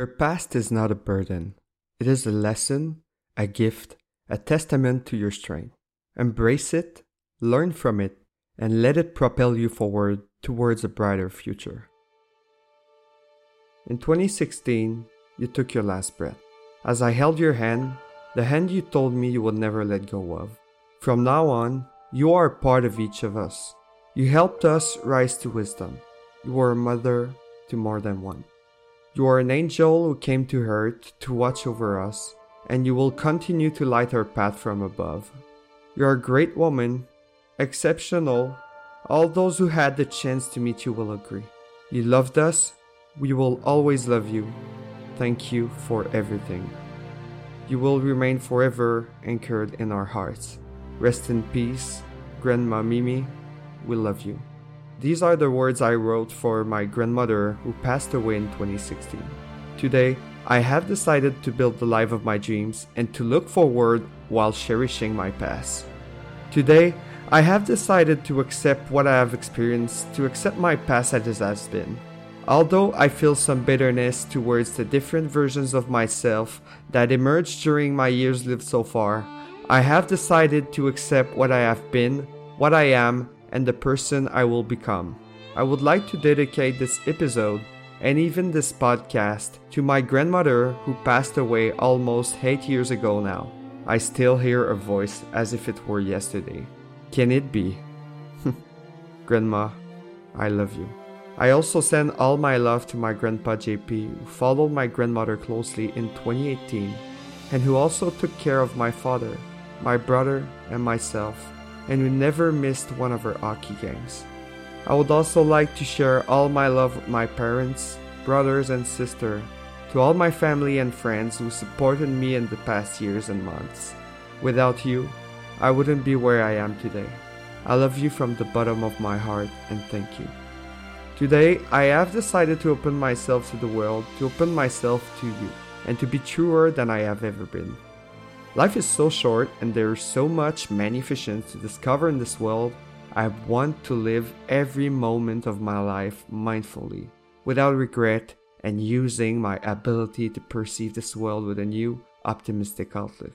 Your past is not a burden, it is a lesson, a gift, a testament to your strength. Embrace it, learn from it, and let it propel you forward towards a brighter future. In 2016, you took your last breath. As I held your hand, the hand you told me you would never let go of. From now on, you are a part of each of us. You helped us rise to wisdom. You were a mother to more than one. You are an angel who came to earth to watch over us, and you will continue to light our path from above. You are a great woman, exceptional. All those who had the chance to meet you will agree. You loved us, we will always love you. Thank you for everything. You will remain forever anchored in our hearts. Rest in peace, Grandma Mimi. We love you. These are the words I wrote for my grandmother who passed away in 2016. Today, I have decided to build the life of my dreams and to look forward while cherishing my past. Today, I have decided to accept what I have experienced, to accept my past as it has been. Although I feel some bitterness towards the different versions of myself that emerged during my years lived so far, I have decided to accept what I have been, what I am, and the person I will become. I would like to dedicate this episode and even this podcast to my grandmother who passed away almost 8 years ago now. I still hear her voice as if it were yesterday. Can it be? Grandma, I love you. I also send all my love to my grandpa JP, who followed my grandmother closely in 2018 and who also took care of my father, my brother, and myself and we never missed one of our hockey games. I would also like to share all my love with my parents, brothers, and sister, to all my family and friends who supported me in the past years and months. Without you, I wouldn't be where I am today. I love you from the bottom of my heart and thank you. Today, I have decided to open myself to the world, to open myself to you, and to be truer than I have ever been. Life is so short and there's so much magnificence to discover in this world. I want to live every moment of my life mindfully, without regret, and using my ability to perceive this world with a new, optimistic outlook.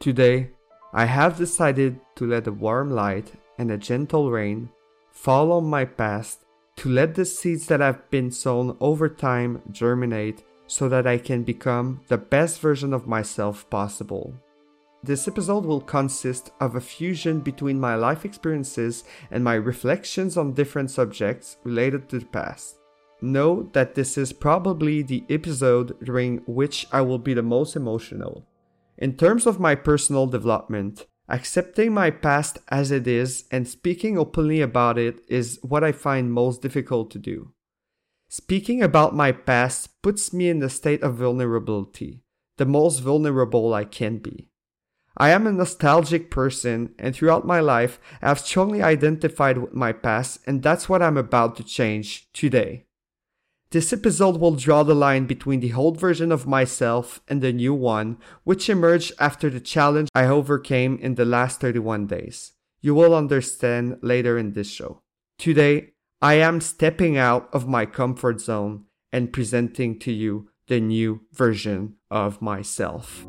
Today, I have decided to let a warm light and a gentle rain fall on my past, to let the seeds that have been sown over time germinate so that I can become the best version of myself possible. This episode will consist of a fusion between my life experiences and my reflections on different subjects related to the past. Know that this is probably the episode during which I will be the most emotional. In terms of my personal development, accepting my past as it is and speaking openly about it is what I find most difficult to do. Speaking about my past puts me in a state of vulnerability, the most vulnerable I can be. I am a nostalgic person, and throughout my life, I have strongly identified with my past, and that's what I'm about to change today. This episode will draw the line between the old version of myself and the new one, which emerged after the challenge I overcame in the last 31 days. You will understand later in this show. Today, I am stepping out of my comfort zone and presenting to you the new version of myself.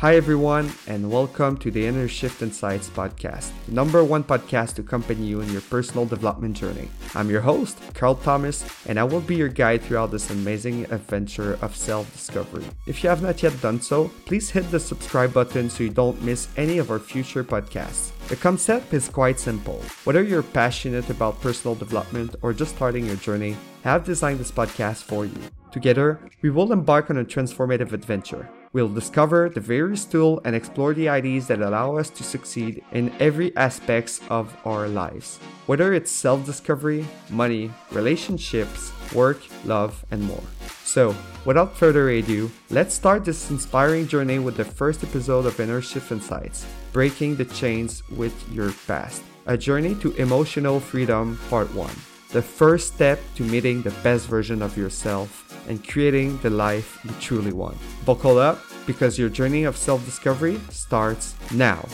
Hi, everyone, and welcome to the Inner Shift Insights podcast, the number one podcast to accompany you in your personal development journey. I'm your host, Carl Thomas, and I will be your guide throughout this amazing adventure of self discovery. If you have not yet done so, please hit the subscribe button so you don't miss any of our future podcasts. The concept is quite simple. Whether you're passionate about personal development or just starting your journey, I have designed this podcast for you. Together, we will embark on a transformative adventure. We'll discover the various tools and explore the ideas that allow us to succeed in every aspects of our lives. Whether it's self-discovery, money, relationships, work, love, and more. So, without further ado, let's start this inspiring journey with the first episode of Inner Shift Insights, Breaking the Chains with Your Past. A journey to emotional freedom, part 1. The first step to meeting the best version of yourself and creating the life you truly want. Buckle up because your journey of self discovery starts now.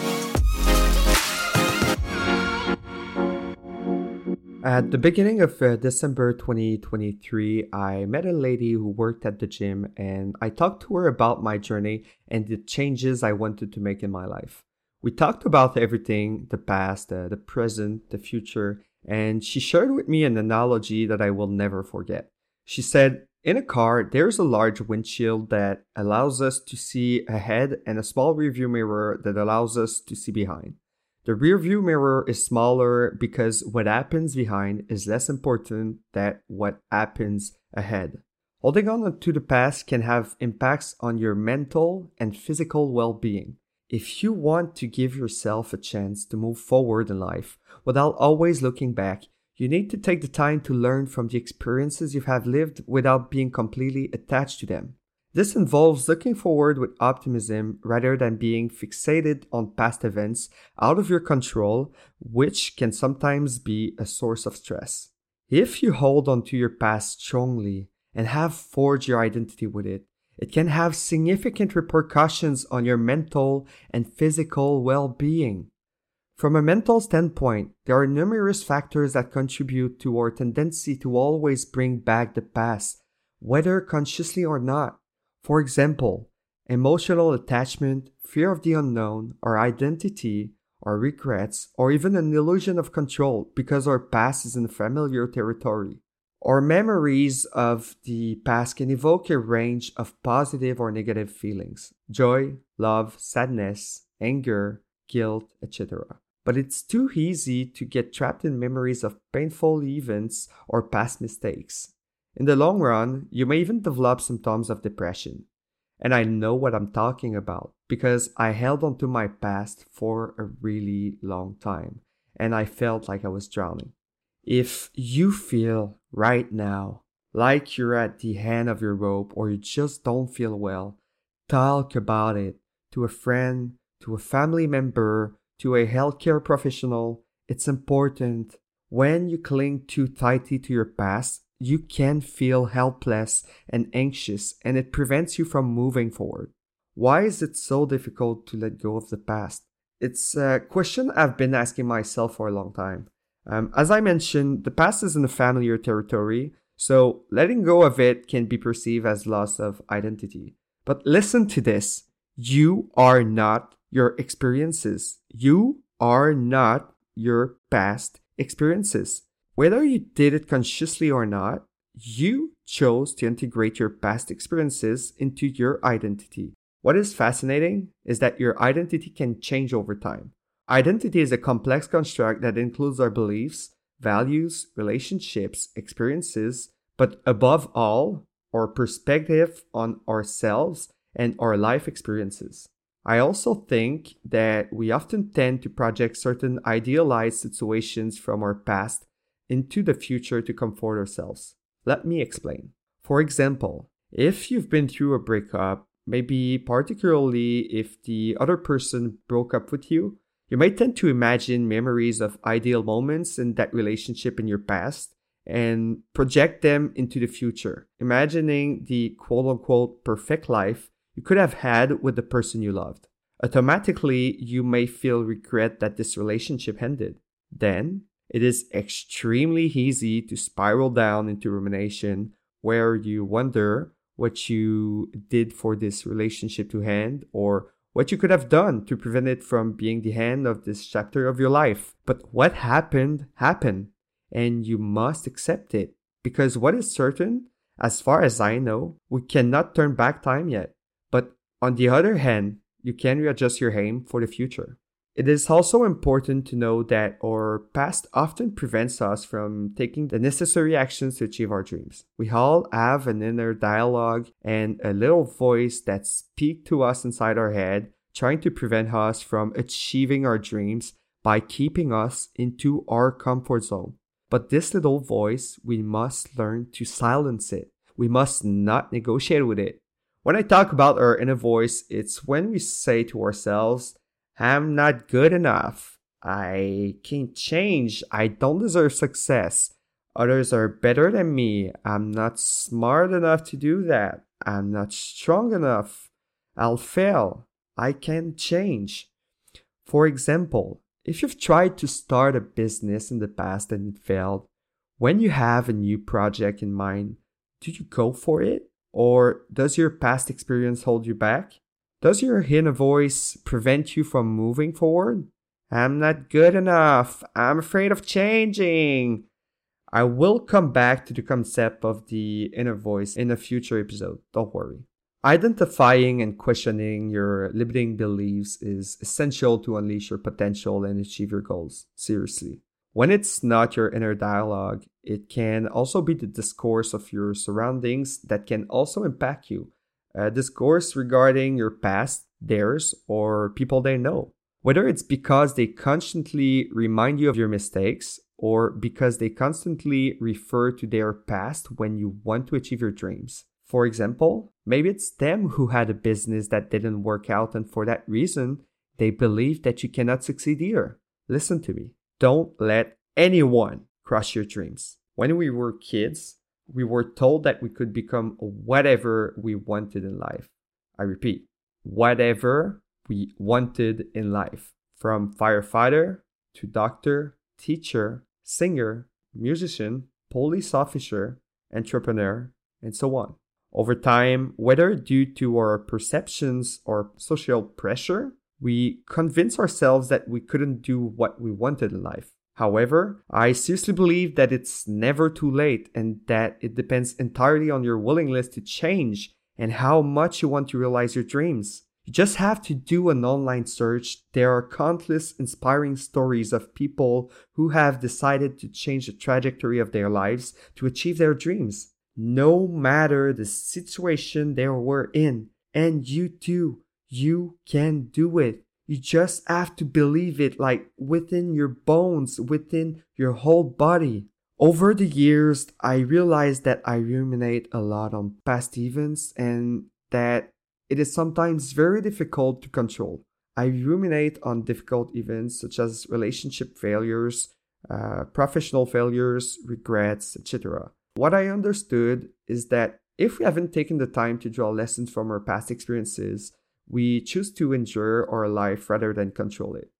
At the beginning of uh, December 2023, I met a lady who worked at the gym and I talked to her about my journey and the changes I wanted to make in my life. We talked about everything the past, uh, the present, the future, and she shared with me an analogy that I will never forget. She said, In a car, there's a large windshield that allows us to see ahead and a small rearview mirror that allows us to see behind. The rearview mirror is smaller because what happens behind is less important than what happens ahead. Holding on to the past can have impacts on your mental and physical well being. If you want to give yourself a chance to move forward in life without always looking back, you need to take the time to learn from the experiences you have lived without being completely attached to them. This involves looking forward with optimism rather than being fixated on past events out of your control, which can sometimes be a source of stress. If you hold on to your past strongly and have forged your identity with it, it can have significant repercussions on your mental and physical well being. From a mental standpoint, there are numerous factors that contribute to our tendency to always bring back the past, whether consciously or not. For example, emotional attachment, fear of the unknown, or identity, or regrets, or even an illusion of control because our past is in familiar territory. Our memories of the past can evoke a range of positive or negative feelings joy, love, sadness, anger, guilt, etc. But it's too easy to get trapped in memories of painful events or past mistakes. In the long run, you may even develop symptoms of depression. And I know what I'm talking about because I held on to my past for a really long time and I felt like I was drowning. If you feel right now like you're at the end of your rope or you just don't feel well, talk about it to a friend, to a family member, to a healthcare professional. It's important. When you cling too tightly to your past, you can feel helpless and anxious, and it prevents you from moving forward. Why is it so difficult to let go of the past? It's a question I've been asking myself for a long time. Um, as I mentioned, the past is in a familiar territory, so letting go of it can be perceived as loss of identity. But listen to this you are not your experiences, you are not your past experiences. Whether you did it consciously or not, you chose to integrate your past experiences into your identity. What is fascinating is that your identity can change over time. Identity is a complex construct that includes our beliefs, values, relationships, experiences, but above all, our perspective on ourselves and our life experiences. I also think that we often tend to project certain idealized situations from our past into the future to comfort ourselves. Let me explain. For example, if you've been through a breakup, maybe particularly if the other person broke up with you, you might tend to imagine memories of ideal moments in that relationship in your past and project them into the future, imagining the quote unquote perfect life you could have had with the person you loved. Automatically, you may feel regret that this relationship ended. Then, it is extremely easy to spiral down into rumination where you wonder what you did for this relationship to end or what you could have done to prevent it from being the end of this chapter of your life. But what happened, happened, and you must accept it. Because what is certain, as far as I know, we cannot turn back time yet. On the other hand, you can readjust your aim for the future. It is also important to know that our past often prevents us from taking the necessary actions to achieve our dreams. We all have an inner dialogue and a little voice that speaks to us inside our head, trying to prevent us from achieving our dreams by keeping us into our comfort zone. But this little voice, we must learn to silence it. We must not negotiate with it. When I talk about our inner voice, it's when we say to ourselves, I'm not good enough. I can't change. I don't deserve success. Others are better than me. I'm not smart enough to do that. I'm not strong enough. I'll fail. I can't change. For example, if you've tried to start a business in the past and it failed, When you have a new project in mind, do you go for it? Or does your past experience hold you back? Does your inner voice prevent you from moving forward? I'm not good enough. I'm afraid of changing. I will come back to the concept of the inner voice in a future episode. Don't worry. Identifying and questioning your limiting beliefs is essential to unleash your potential and achieve your goals. Seriously. When it's not your inner dialogue, it can also be the discourse of your surroundings that can also impact you. A discourse regarding your past, theirs, or people they know. Whether it's because they constantly remind you of your mistakes or because they constantly refer to their past when you want to achieve your dreams. For example, maybe it's them who had a business that didn't work out, and for that reason, they believe that you cannot succeed either. Listen to me. Don't let anyone crush your dreams. When we were kids, we were told that we could become whatever we wanted in life. I repeat, whatever we wanted in life. From firefighter to doctor, teacher, singer, musician, police officer, entrepreneur, and so on. Over time, whether due to our perceptions or social pressure, we convince ourselves that we couldn't do what we wanted in life. However, I seriously believe that it's never too late and that it depends entirely on your willingness to change and how much you want to realize your dreams. You just have to do an online search. There are countless inspiring stories of people who have decided to change the trajectory of their lives to achieve their dreams no matter the situation they were in. And you too, you can do it. You just have to believe it like within your bones, within your whole body. Over the years, I realized that I ruminate a lot on past events and that it is sometimes very difficult to control. I ruminate on difficult events such as relationship failures, uh, professional failures, regrets, etc. What I understood is that if we haven't taken the time to draw lessons from our past experiences, we choose to endure our life rather than control it.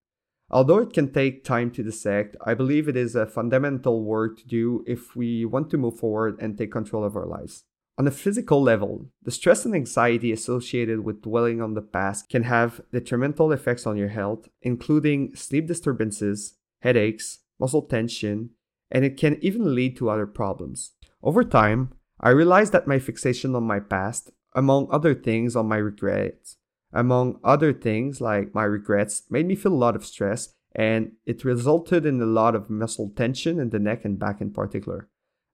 Although it can take time to dissect, I believe it is a fundamental work to do if we want to move forward and take control of our lives. On a physical level, the stress and anxiety associated with dwelling on the past can have detrimental effects on your health, including sleep disturbances, headaches, muscle tension, and it can even lead to other problems. Over time, I realized that my fixation on my past, among other things on my regrets, among other things like my regrets, made me feel a lot of stress and it resulted in a lot of muscle tension in the neck and back in particular.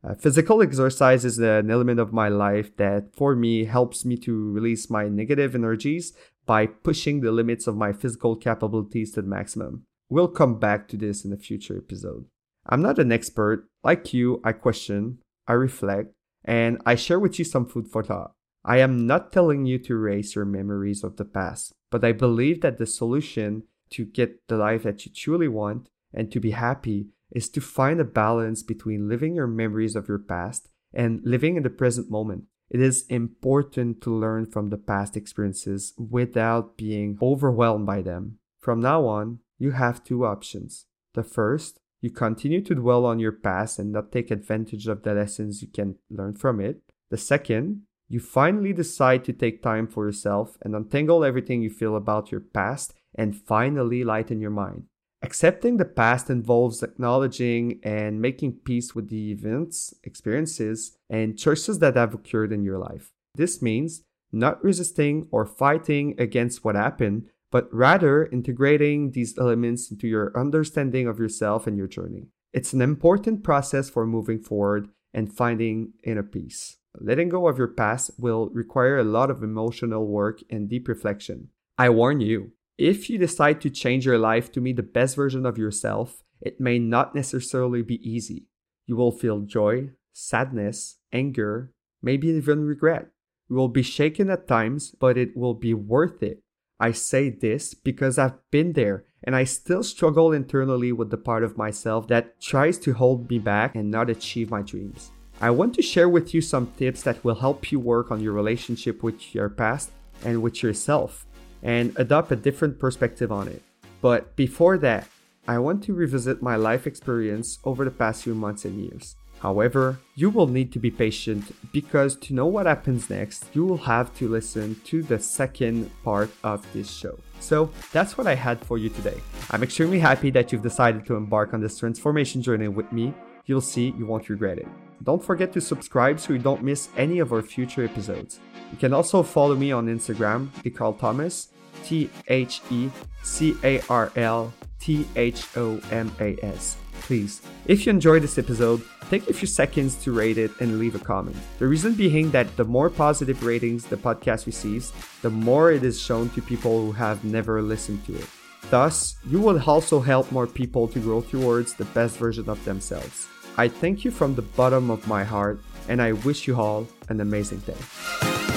Uh, physical exercise is an element of my life that, for me, helps me to release my negative energies by pushing the limits of my physical capabilities to the maximum. We'll come back to this in a future episode. I'm not an expert. Like you, I question, I reflect, and I share with you some food for thought. I am not telling you to erase your memories of the past, but I believe that the solution to get the life that you truly want and to be happy is to find a balance between living your memories of your past and living in the present moment. It is important to learn from the past experiences without being overwhelmed by them. From now on, you have two options. The first you continue to dwell on your past and not take advantage of the lessons you can learn from it. The second, you finally decide to take time for yourself and untangle everything you feel about your past and finally lighten your mind. Accepting the past involves acknowledging and making peace with the events, experiences, and choices that have occurred in your life. This means not resisting or fighting against what happened, but rather integrating these elements into your understanding of yourself and your journey. It's an important process for moving forward and finding inner peace. Letting go of your past will require a lot of emotional work and deep reflection. I warn you, if you decide to change your life to be the best version of yourself, it may not necessarily be easy. You will feel joy, sadness, anger, maybe even regret. You will be shaken at times, but it will be worth it I say this because I've been there and I still struggle internally with the part of myself that tries to hold me back and not achieve my dreams. I want to share with you some tips that will help you work on your relationship with your past and with yourself and adopt a different perspective on it. But before that, I want to revisit my life experience over the past few months and years. However, you will need to be patient because to know what happens next, you will have to listen to the second part of this show. So that's what I had for you today. I'm extremely happy that you've decided to embark on this transformation journey with me. You'll see you won't regret it. Don't forget to subscribe so you don't miss any of our future episodes. You can also follow me on Instagram, Carl Thomas, T H E C A R L T H O M A S. Please, if you enjoyed this episode, take a few seconds to rate it and leave a comment. The reason being that the more positive ratings the podcast receives, the more it is shown to people who have never listened to it. Thus, you will also help more people to grow towards the best version of themselves. I thank you from the bottom of my heart, and I wish you all an amazing day.